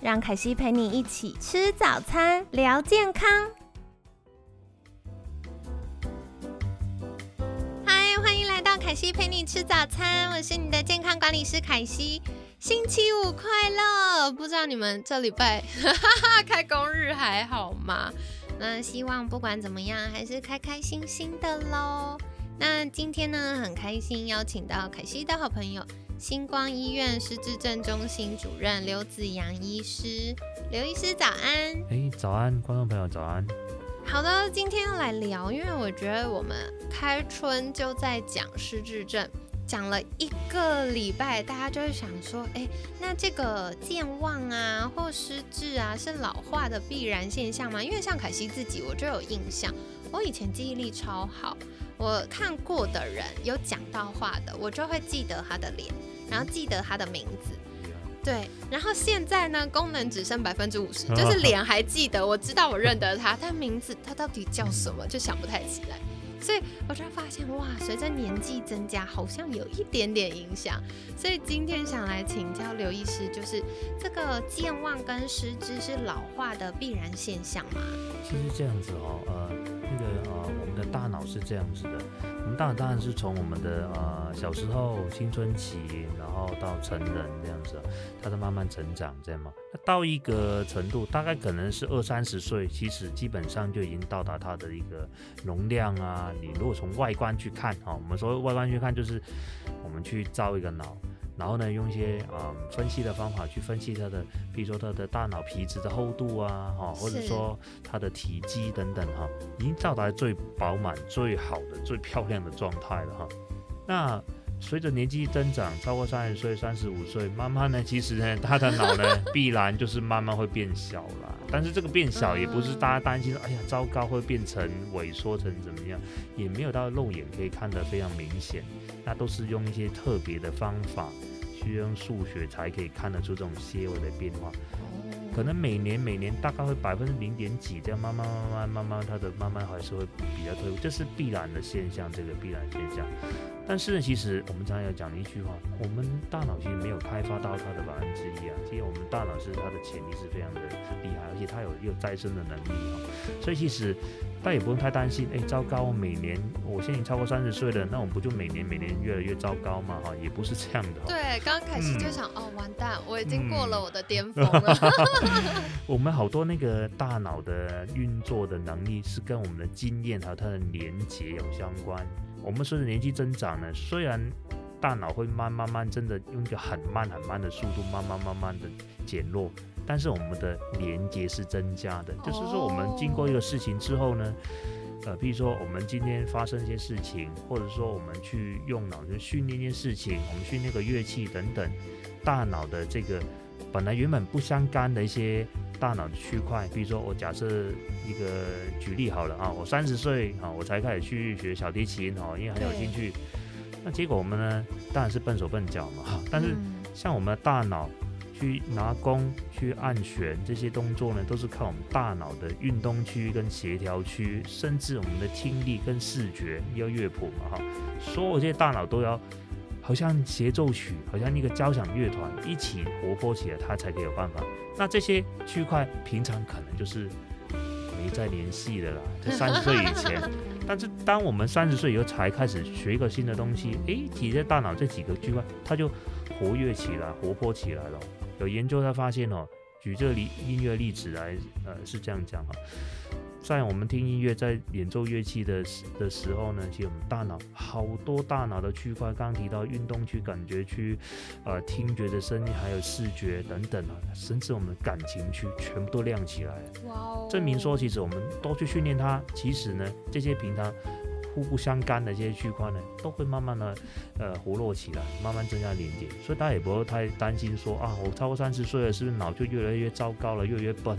让凯西陪你一起吃早餐，聊健康。嗨，欢迎来到凯西陪你吃早餐，我是你的健康管理师凯西。星期五快乐！不知道你们这礼拜 开工日还好吗？那希望不管怎么样，还是开开心心的喽。那今天呢，很开心邀请到凯西的好朋友。星光医院失智症中心主任刘子阳医师，刘医师早安。哎，早安，观众朋友早安。好的，今天要来聊，因为我觉得我们开春就在讲失智症，讲了一个礼拜，大家就会想说，哎，那这个健忘啊或失智啊是老化的必然现象吗？因为像凯西自己，我就有印象，我以前记忆力超好。我看过的人有讲到话的，我就会记得他的脸，然后记得他的名字。对，然后现在呢，功能只剩百分之五十，就是 脸还记得，我知道我认得他，但名字他到底叫什么就想不太起来。所以我就发现，哇，随着年纪增加，好像有一点点影响。所以今天想来请教刘医师，就是这个健忘跟失智是老化的必然现象吗？其实这样子哦，呃，那个是这样子的，我们当然当然是从我们的呃小时候青春期，然后到成人这样子，他在慢慢成长，这样嘛。那到一个程度，大概可能是二三十岁，其实基本上就已经到达他的一个容量啊。你如果从外观去看，啊，我们说外观去看，就是我们去造一个脑，然后呢，用一些啊分析的方法去分析它的，比如说它的大脑皮质的厚度啊，哈，或者说它的体积等等，哈，已经到达最饱满、最好的、最漂亮的状态了，哈。那随着年纪增长，超过三十岁、三十五岁，慢慢呢，其实呢，他的脑呢，必然就是慢慢会变小了。但是这个变小也不是大家担心说，哎呀，糟糕，会变成萎缩成怎么样，也没有到肉眼可以看得非常明显。那都是用一些特别的方法，需要用数学才可以看得出这种纤维的变化。可能每年每年大概会百分之零点几这样，慢慢慢慢慢慢，它的慢慢还是会比较退步，这是必然的现象，这个必然现象。但是呢，其实我们常常要讲的一句话，我们大脑其实没有开发到它的百分之一啊。其实我们大脑是它的潜力是非常的厉害，而且它有有再生的能力啊。所以其实大家也不用太担心，哎，糟糕，每年我现在已经超过三十岁了，那我不就每年每年越来越糟糕嘛？哈，也不是这样的。对，刚刚开始就想，哦，完蛋，我已经过了我的巅峰了。我们好多那个大脑的运作的能力是跟我们的经验还有它的连接有相关。我们随着年纪增长呢，虽然大脑会慢慢慢真的用一个很慢很慢的速度，慢慢慢慢的减弱，但是我们的连接是增加的。就是说，我们经过一个事情之后呢，呃，比如说我们今天发生一些事情，或者说我们去用脑去训练一些事情，我们训练个乐器等等，大脑的这个本来原本不相干的一些。大脑的区块，比如说我假设一个举例好了啊，我三十岁啊，我才开始去学小提琴哦，因为很有兴趣。那结果我们呢，当然是笨手笨脚嘛哈。但是像我们的大脑去拿弓、去按弦这些动作呢，都是靠我们大脑的运动区跟协调区，甚至我们的听力跟视觉要乐谱嘛哈。所有这些大脑都要。好像协奏曲，好像一个交响乐团一起活泼起来，它才可以有办法。那这些区块平常可能就是没再联系的啦，在三十岁以前。但是当我们三十岁以后才开始学一个新的东西，诶，体在大脑这几个区块，它就活跃起来、活泼起来了。有研究他发现哦，举这个例音乐例子来，呃，是这样讲哈。在我们听音乐、在演奏乐器的的时候呢，其实我们大脑好多大脑的区块，刚刚提到运动区、感觉区、呃听觉的声音，还有视觉等等啊，甚至我们的感情区，全部都亮起来。哇哦！证明说，其实我们多去训练它，其实呢，这些平常互不相干的这些区块呢，都会慢慢的呃活络起来，慢慢增加连接。所以大家也不会太担心说啊，我超过三十岁了，是不是脑就越来越糟糕了，越来越笨？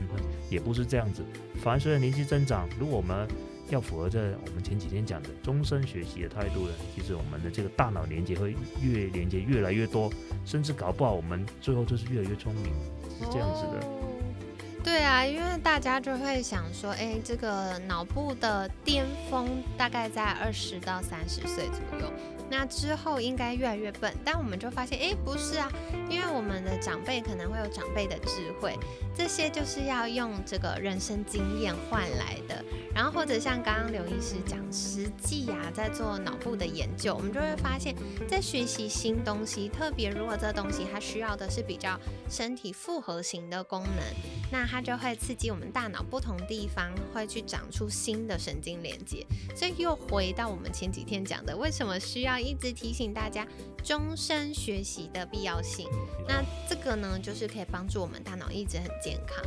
也不是这样子。反而随着年纪增长，如果我们要符合这我们前几天讲的终身学习的态度呢，其实我们的这个大脑连接会越连接越来越多，甚至搞不好我们最后就是越来越聪明，是这样子的。对啊，因为大家就会想说，哎，这个脑部的巅峰大概在二十到三十岁左右。那之后应该越来越笨，但我们就发现，哎，不是啊，因为我们的长辈可能会有长辈的智慧，这些就是要用这个人生经验换来的。然后或者像刚刚刘医师讲，实际呀在做脑部的研究，我们就会发现，在学习新东西，特别如果这东西它需要的是比较身体复合型的功能，那它就会刺激我们大脑不同地方会去长出新的神经连接。所以又回到我们前几天讲的，为什么需要。一直提醒大家终身学习的必要性。那这个呢，就是可以帮助我们大脑一直很健康。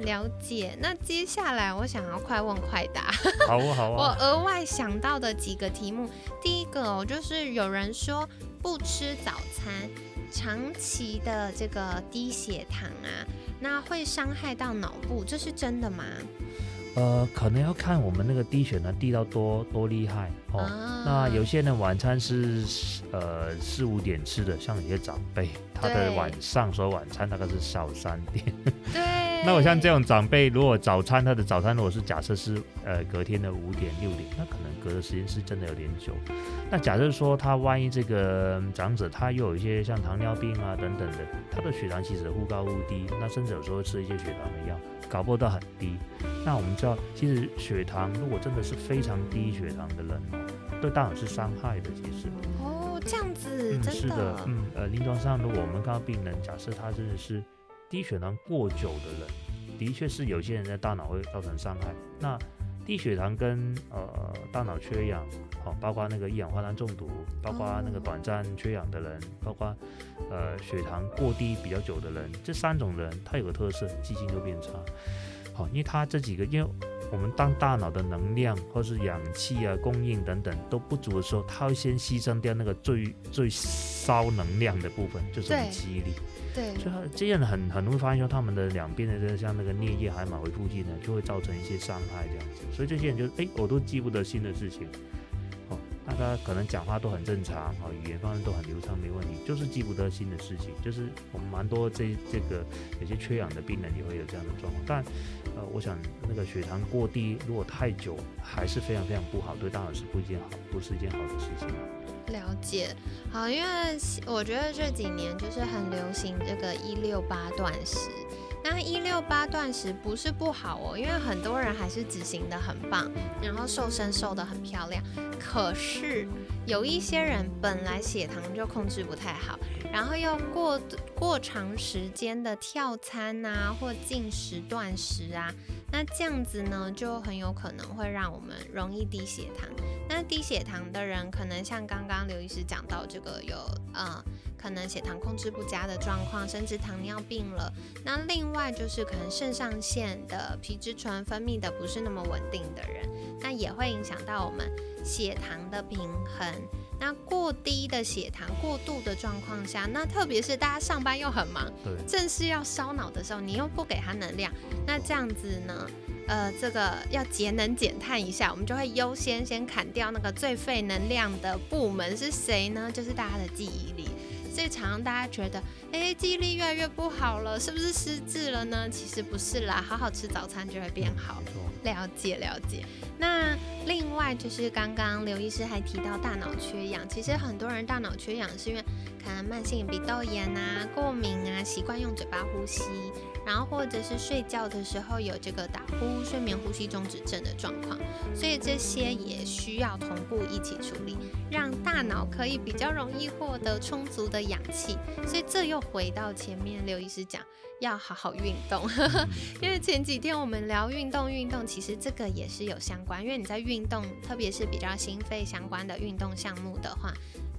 了解。那接下来我想要快问快答。好啊，好啊。我额外想到的几个题目，第一个哦，就是有人说不吃早餐，长期的这个低血糖啊，那会伤害到脑部，这是真的吗？呃，可能要看我们那个低血糖低到多多厉害哦。那有些人晚餐是呃四五点吃的，像有些长辈，他的晚上说晚餐大概是下午三点。对。那我像这种长辈，如果早餐他的早餐如果是假设是呃隔天的五点六点，那可能隔的时间是真的有点久。那假设说他万一这个长者他又有一些像糖尿病啊等等的，他的血糖其实忽高忽低，那甚至有时候吃一些血糖的药。搞不到很低，那我们知道，其实血糖如果真的是非常低血糖的人哦，对大脑是伤害的。其实哦，这样子，嗯，是的，嗯，呃，临床上如果我们看到病人，假设他真的是低血糖过久的人，的确是有些人在大脑会造成伤害。那低血糖跟呃大脑缺氧，好，包括那个一氧化碳中毒，包括那个短暂缺氧的人，包括呃血糖过低比较久的人，这三种人，他有个特色，记性就变差。好，因为他这几个，因为我们当大脑的能量或是氧气啊供应等等都不足的时候，它会先牺牲掉那个最最烧能量的部分，就是记忆力。对，所以这样很很容易发现说，他们的两边的这个像那个颞叶海马回附近呢，就会造成一些伤害这样子。所以这些人就哎，我都记不得新的事情，哦，大家可能讲话都很正常，哈，语言方面都很流畅，没问题，就是记不得新的事情。就是我们蛮多这这个有些缺氧的病人也会有这样的状况。但呃，我想那个血糖过低，如果太久，还是非常非常不好，对大脑是不一件好，不是一件好的事情。了解，好，因为我觉得这几年就是很流行这个一六八断食。那一六八断食不是不好哦，因为很多人还是执行的很棒，然后瘦身瘦的很漂亮。可是有一些人本来血糖就控制不太好，然后又过过长时间的跳餐啊，或进食断食啊。那这样子呢，就很有可能会让我们容易低血糖。那低血糖的人，可能像刚刚刘医师讲到这个有呃，可能血糖控制不佳的状况，甚至糖尿病了。那另外就是可能肾上腺的皮质醇分泌的不是那么稳定的人，那也会影响到我们血糖的平衡。那过低的血糖过度的状况下，那特别是大家上班又很忙，对，正是要烧脑的时候，你又不给他能量，那这样子呢，呃，这个要节能减碳一下，我们就会优先先砍掉那个最费能量的部门是谁呢？就是大家的记忆力。所以常常大家觉得，哎，记忆力越来越不好了，是不是失智了呢？其实不是啦，好好吃早餐就会变好。了解了解。那另外就是刚刚刘医师还提到大脑缺氧，其实很多人大脑缺氧是因为可能慢性鼻窦炎啊、过敏啊，习惯用嘴巴呼吸。然后或者是睡觉的时候有这个打呼、睡眠呼吸中止症的状况，所以这些也需要同步一起处理，让大脑可以比较容易获得充足的氧气。所以这又回到前面刘医师讲，要好好运动，因为前几天我们聊运动，运动其实这个也是有相关，因为你在运动，特别是比较心肺相关的运动项目的话。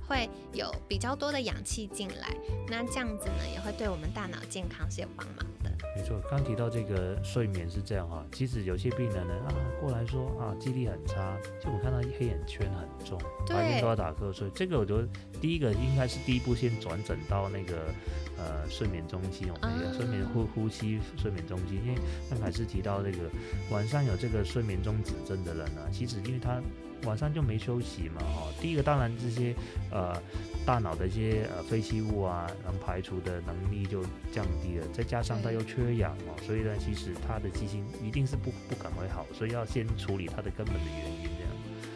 会有比较多的氧气进来，那这样子呢，也会对我们大脑健康是有帮忙。没错，刚提到这个睡眠是这样哈，其实有些病人呢啊过来说啊记忆力很差，就我看到黑眼圈很重，白天都要打瞌睡。这个我觉得第一个应该是第一步先转诊到那个呃睡眠中心哦，那个睡眠呼呼吸睡眠中心，因为刚才是提到这个晚上有这个睡眠中止症的人呢，其实因为他。晚上就没休息嘛，哦，第一个当然这些呃大脑的一些呃废弃物啊，能排除的能力就降低了，再加上他又缺氧哦，所以呢，其实他的记性一定是不不可能会好，所以要先处理他的根本的原因这样。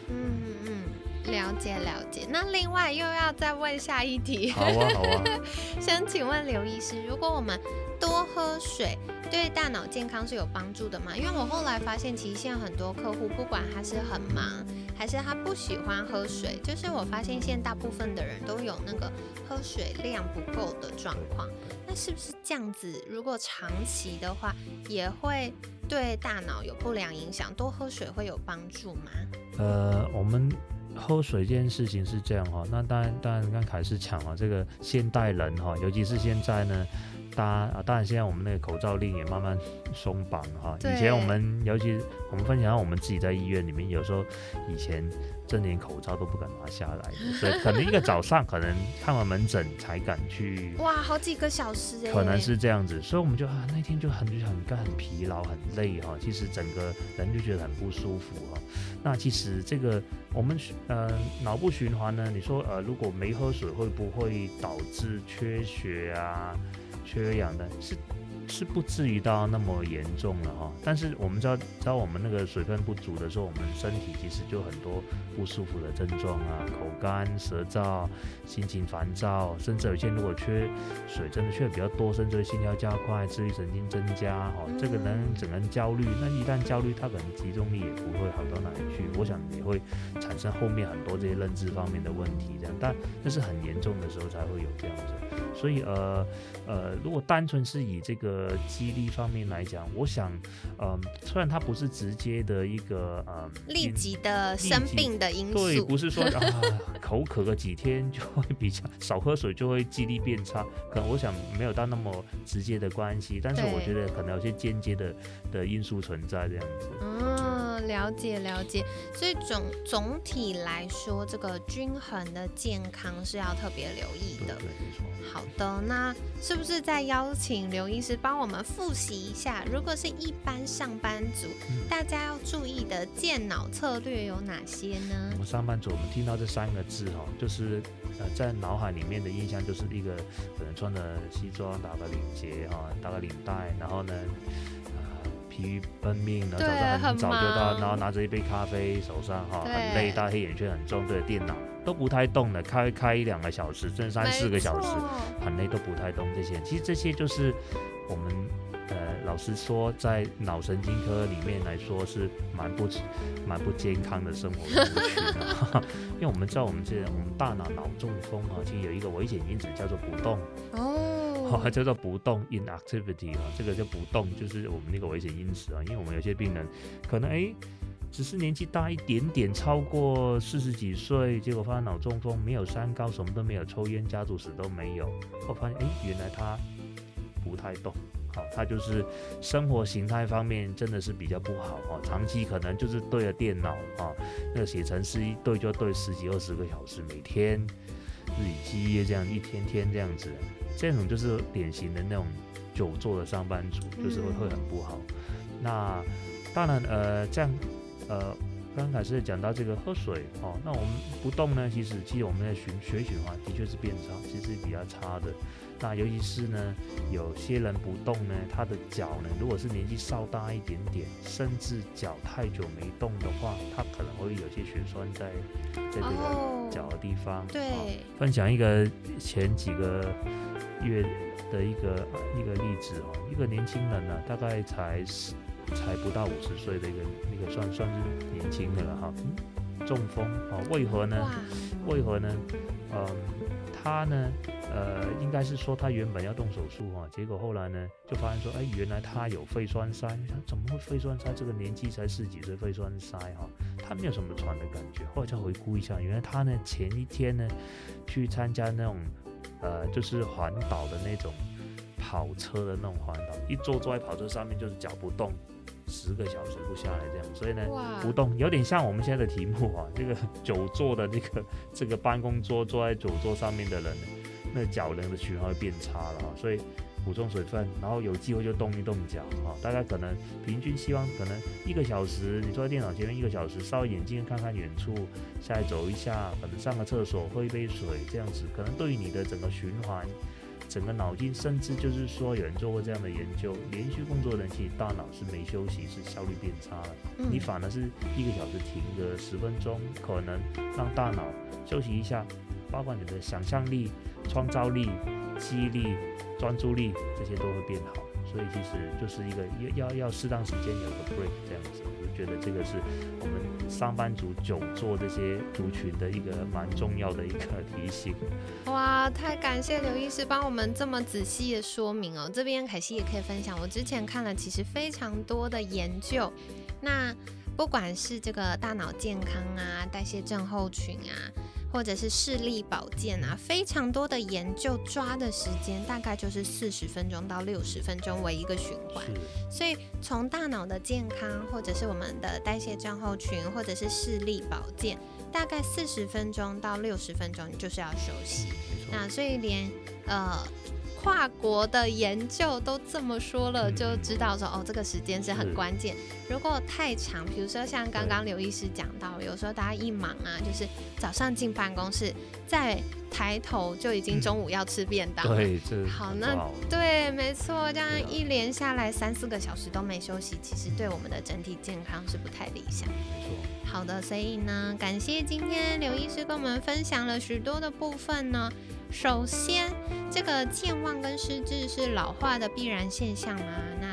嗯嗯，了解了解。那另外又要再问下一题。好啊好啊。想请问刘医师，如果我们多喝水。对大脑健康是有帮助的吗？因为我后来发现，其实现在很多客户，不管他是很忙，还是他不喜欢喝水，就是我发现现在大部分的人都有那个喝水量不够的状况。那是不是这样子？如果长期的话，也会对大脑有不良影响？多喝水会有帮助吗？呃，我们喝水这件事情是这样哈。那当然，当然刚凯是讲了这个现代人哈，尤其是现在呢。当然啊，当然现在我们那个口罩令也慢慢松绑哈。以前我们，尤其我们分享到我们自己在医院里面，有时候以前真连口罩都不敢拿下来，所以可能一个早上可能看完门诊才敢去。哇，好几个小时哎。可能是这样子，所以我们就啊那天就很很干、很疲劳、很累哈。其实整个人就觉得很不舒服哈。那其实这个我们呃脑部循环呢，你说呃如果没喝水会不会导致缺血啊？缺氧的是是不至于到那么严重了哈，但是我们知道，知道我们那个水分不足的时候，我们身体其实就很多不舒服的症状啊，口干舌燥、心情烦躁，甚至有些如果缺水真的缺的比较多，甚至心跳加快、自律神经增加，哈，这个人整个人焦虑，那一旦焦虑，他可能集中力也不会好到哪里去，我想也会产生后面很多这些认知方面的问题，这样，但那是很严重的时候才会有这样子，所以呃呃，如果单纯是以这个。呃，激励方面来讲，我想，嗯，虽然它不是直接的一个，嗯，立即的生病的因素，对，不是说啊，口渴个几天就会比较少喝水就会记忆力变差，可能我想没有到那么直接的关系，但是我觉得可能有些间接的的因素存在这样子。嗯，了解了解，所以总总体来说，这个均衡的健康是要特别留意的。对，没错。好的，那是不是再邀请刘医师帮我们复习一下？如果是一般上班族，大家要注意的健脑策略有哪些呢？我们上班族，我们听到这三个字哈，就是呃，在脑海里面的印象就是一个可能穿着西装，打个领结哈，打个领带，然后呢，呃，疲于奔命，然后早上很早就到，然后拿着一杯咖啡手上哈，很累，大黑眼圈很重，对着电脑。都不太动的，开开一两个小时，甚至三四个小时，很累都不太动。这些其实这些就是我们呃，老实说，在脑神经科里面来说是蛮不蛮不健康的生活族群啊。因为我们知道，我们这我们大脑脑中风啊，其实有一个危险因子叫做不动哦，叫做不动 （inactivity） 啊，这个叫不动，就是我们那个危险因子啊。因为我们有些病人可能哎。只是年纪大一点点，超过四十几岁，结果发现脑中风，没有三高，什么都没有，抽烟、家族史都没有。我发现，哎，原来他不太动，好，他就是生活形态方面真的是比较不好哦，长期可能就是对着电脑啊，那个写程式一对就对十几二十个小时，每天日以继夜这样一天天这样子，这种就是典型的那种久坐的上班族，就是会会很不好。那当然，呃，这样。呃，刚开始讲到这个喝水哦，那我们不动呢，其实其实我们的循血循环的确是变差，其实是比较差的。那尤其是呢，有些人不动呢，他的脚呢，如果是年纪稍大一点点，甚至脚太久没动的话，他可能会有些血栓在在这个脚的地方。对，分享一个前几个月的一个一个例子哦，一个年轻人呢，大概才十。才不到五十岁的一个那个算算是年轻的了哈，中风啊？为何呢？为何呢？嗯，他呢？呃，应该是说他原本要动手术哈，结果后来呢，就发现说，哎，原来他有肺栓塞。他怎么会肺栓塞？这个年纪才十几岁，肺栓塞哈，他没有什么喘的感觉。后来再回顾一下，原来他呢前一天呢去参加那种呃，就是环岛的那种。跑车的那种环岛，一坐坐在跑车上面就是脚不动，十个小时不下来这样，所以呢不动有点像我们现在的题目啊，这个 久坐的这个这个办公桌坐在久坐上面的人呢，那脚能的循环会变差了啊，所以补充水分，然后有机会就动一动脚啊，大家可能平均希望可能一个小时，你坐在电脑前面一个小时，稍微眼睛看看远处，下来走一下，可能上个厕所，喝一杯水，这样子可能对于你的整个循环。整个脑筋，甚至就是说，有人做过这样的研究，连续工作的人其实大脑是没休息，是效率变差了。嗯你反而是一个小时停个十分钟，可能让大脑休息一下，包括你的想象力、创造力、记忆力、专注力这些都会变好。所以其实就是一个要要要适当时间有个 break 这样子，我就觉得这个是我们上班族久坐这些族群的一个蛮重要的一个提醒。哇，太感谢刘医师帮我们这么仔细的说明哦。这边凯西也可以分享，我之前看了其实非常多的研究，那不管是这个大脑健康啊、代谢症候群啊，或者是视力保健啊，非常多的研究抓的时间大概就是四十分钟到六十分钟为一个循环。所以从大脑的健康，或者是我们的代谢症候群，或者是视力保健，大概四十分钟到六十分钟，你就是要休息。那所以连呃跨国的研究都这么说了，嗯就知道说哦，这个时间是很关键。如果太长，比如说像刚刚刘医师讲到，有时候大家一忙啊，就是早上进办公室，再抬头就已经嗯中午要吃便当了。对，这好那对，没错，这样一连下来三四个小时都没休息，其实对我们的整体健康是不太理想。没错。好的，所以呢，感谢今天刘医师跟我们分享了许多的部分呢。首先，这个健忘跟失智是老化的必然现象吗？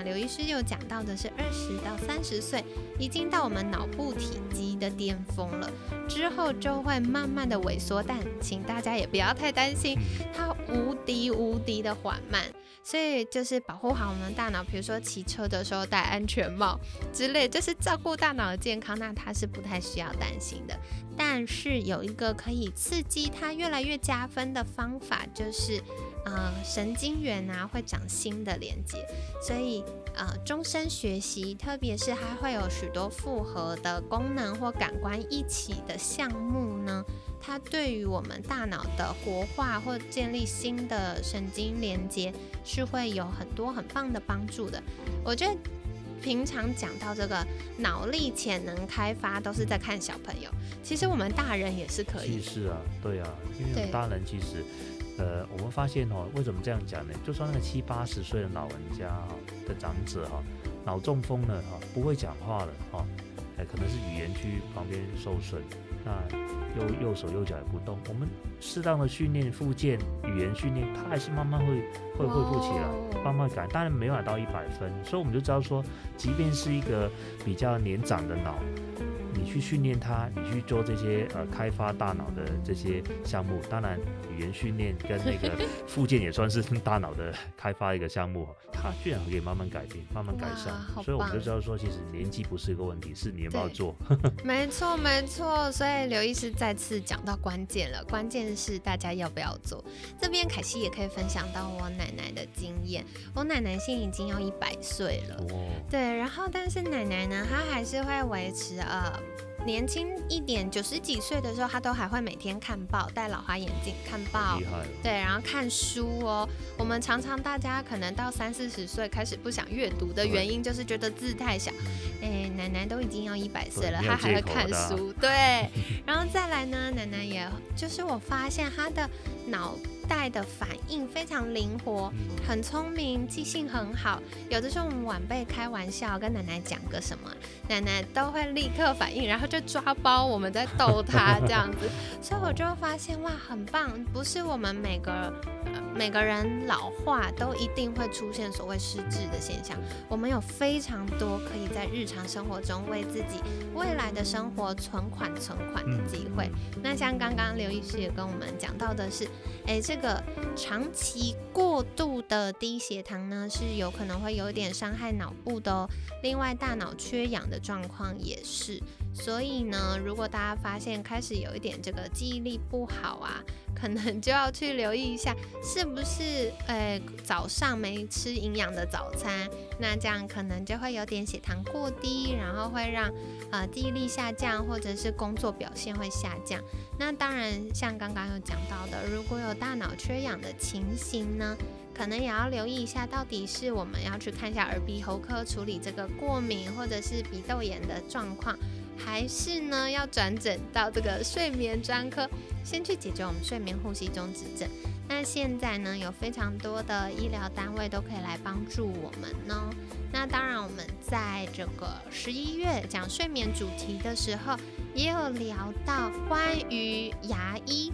那刘医师又讲到的是二十到三十岁已经到我们脑部体积的巅峰了，之后就会慢慢的萎缩，但请大家也不要太担心，它无敌无敌的缓慢。所以就是保护好我们的大脑，比如说骑车的时候戴安全帽之类，就是照顾大脑的健康，那它是不太需要担心的。但是有一个可以刺激它越来越加分的方法，就是呃神经元啊会长新的连接，所以呃终身学习，特别是它会有许多复合的功能或感官一起的项目呢。它对于我们大脑的活化或建立新的神经连接是会有很多很棒的帮助的。我觉得平常讲到这个脑力潜能开发，都是在看小朋友，其实我们大人也是可以其。实啊，对啊，因为大人其实，呃，我们发现哦，为什么这样讲呢？就算那个七八十岁的老人家哈、的长者哈、脑中风了哈、不会讲话了哈、哎，可能是语言区旁边受损，那右右手右脚也不动。我们适当的训练复健、语言训练，他还是慢慢会会恢复起来。哦慢慢改，当然没办法到一百分，所以我们就知道说，即便是一个比较年长的脑，你去训练它，你去做这些呃开发大脑的这些项目，当然语言训练跟那个 附件也算是大脑的开发一个项目，它居然可以慢慢改变、慢慢改善，所以我们就知道说，其实年纪不是一个问题，是你要不要做。没错，没错。所以刘医师再次讲到关键了，关键是大家要不要做。这边凯西也可以分享到我奶奶的经验，我奶奶现在已经要一百岁了。哦，对，然后但是奶奶呢，她还是会维持呃年轻一点，九十几岁的时候，他都还会每天看报，戴老花眼镜看报厉。害了，对，然后看书哦。我们常常大家可能到三四十岁开始不想阅读的原因，就是觉得字太小。哎，奶奶都已经要一百岁了，她还会看书。对，然后再来呢，奶奶也就是我发现她的脑袋的反应非常灵活，嗯，很聪明，记性很好。有的时候我们晚辈开玩笑跟奶奶讲个什么，奶奶都会立刻反应，然后就抓包我们在逗她这样子。所以我就发现哇，很棒！不是我们每个、呃、每个人老化都一定会出现所谓失智的现象。我们有非常多可以在日常生活中为自己未来的生活存款、存款的机会。那像刚刚刘医师也跟我们讲到的是，诶，这个个长期过度的低血糖呢，是有可能会有点伤害脑部的哦。另外，大脑缺氧的状况也是。所以呢，如果大家发现开始有一点这个记忆力不好啊，可能就要去留意一下，是不是呃早上没吃营养的早餐，那这样可能就会有点血糖过低，然后会让呃记忆力下降，或者是工作表现会下降。那当然，像刚刚有讲到的，如果有大脑缺氧的情形呢？可能也要留意一下，到底是我们要去看一下耳鼻喉科处理这个过敏或者是鼻窦炎的状况，还是呢要转诊到这个睡眠专科，先去解决我们睡眠呼吸中止症。那现在呢，有非常多的医疗单位都可以来帮助我们呢。那当然，我们在这个十一月讲睡眠主题的时候，也有聊到关于牙医。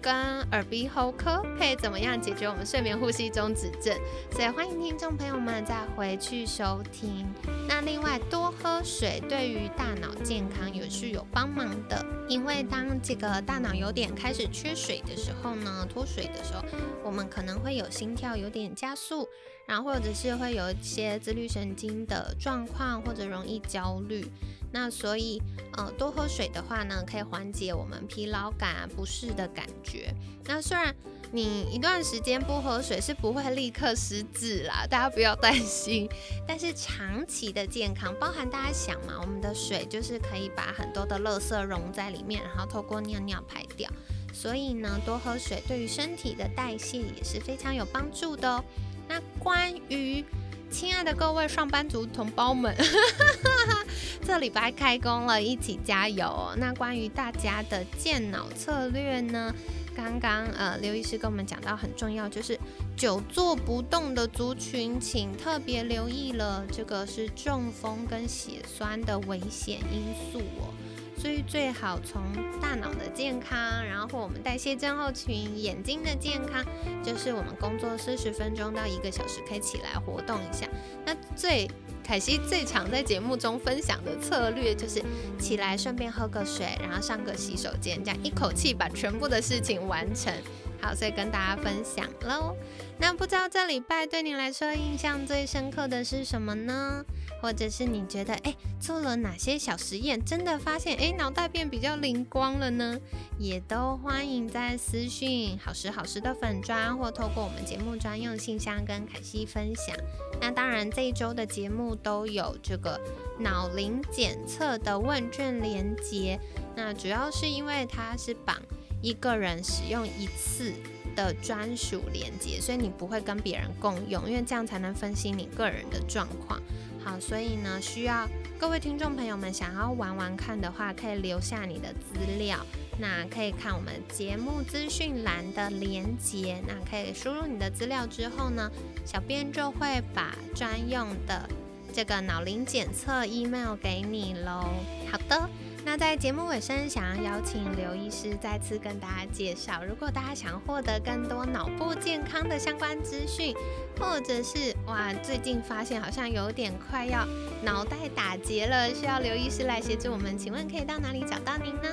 跟耳鼻喉科可以怎么样解决我们睡眠呼吸中止症？所以欢迎听众朋友们再回去收听。那另外多喝水对于大脑健康也是有帮忙的，因为当这个大脑有点开始缺水的时候呢，脱水的时候，我们可能会有心跳有点加速，然后或者是会有一些自律神经的状况，或者容易焦虑。那所以，呃，多喝水的话呢，可以缓解我们疲劳感、不适的感觉。那虽然你一段时间不喝水是不会立刻失智啦，大家不要担心。但是长期的健康，包含大家想嘛，我们的水就是可以把很多的垃圾溶在里面，然后透过尿尿排掉。所以呢，多喝水对于身体的代谢也是非常有帮助的哦。那关于亲爱的各位上班族同胞们，这礼拜开工了，一起加油！那关于大家的健脑策略呢？刚刚呃刘医师跟我们讲到很重要，就是久坐不动的族群，请特别留意了，这个是中风跟血栓的危险因素哦。所以最好从大脑的健康，然后或我们代谢症候群、眼睛的健康，就是我们工作四十分钟到一个小时可以起来活动一下。那最凯西最常在节目中分享的策略就是起来顺便喝个水，然后上个洗手间，这样一口气把全部的事情完成。好，所以跟大家分享喽。那不知道这礼拜对你来说印象最深刻的是什么呢？或者是你觉得，哎，做了哪些小实验，真的发现，哎，脑袋变比较灵光了呢？也都欢迎在私讯好时好时的粉砖，或透过我们节目专用信箱跟凯西分享。那当然，这一周的节目都有这个脑龄检测的问卷连接。那主要是因为它是绑一个人使用一次的专属连接，所以你不会跟别人共用，因为这样才能分析你个人的状况。好，所以呢，需要各位听众朋友们想要玩玩看的话，可以留下你的资料，那可以看我们节目资讯栏的连接，那可以输入你的资料之后呢，小编就会把专用的这个脑龄检测 email 给你喽。好的。那在节目尾声，想要邀请刘医师再次跟大家介绍，如果大家想获得更多脑部健康的相关资讯，或者是哇，最近发现好像有点快要脑袋打结了，需要刘医师来协助我们，请问可以到哪里找到您呢？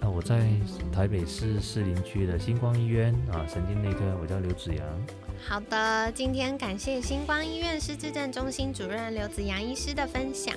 啊，我在台北市士林区的星光医院啊，神经内科，我叫刘子阳。好的，今天感谢星光医院失智症中心主任刘子阳医师的分享。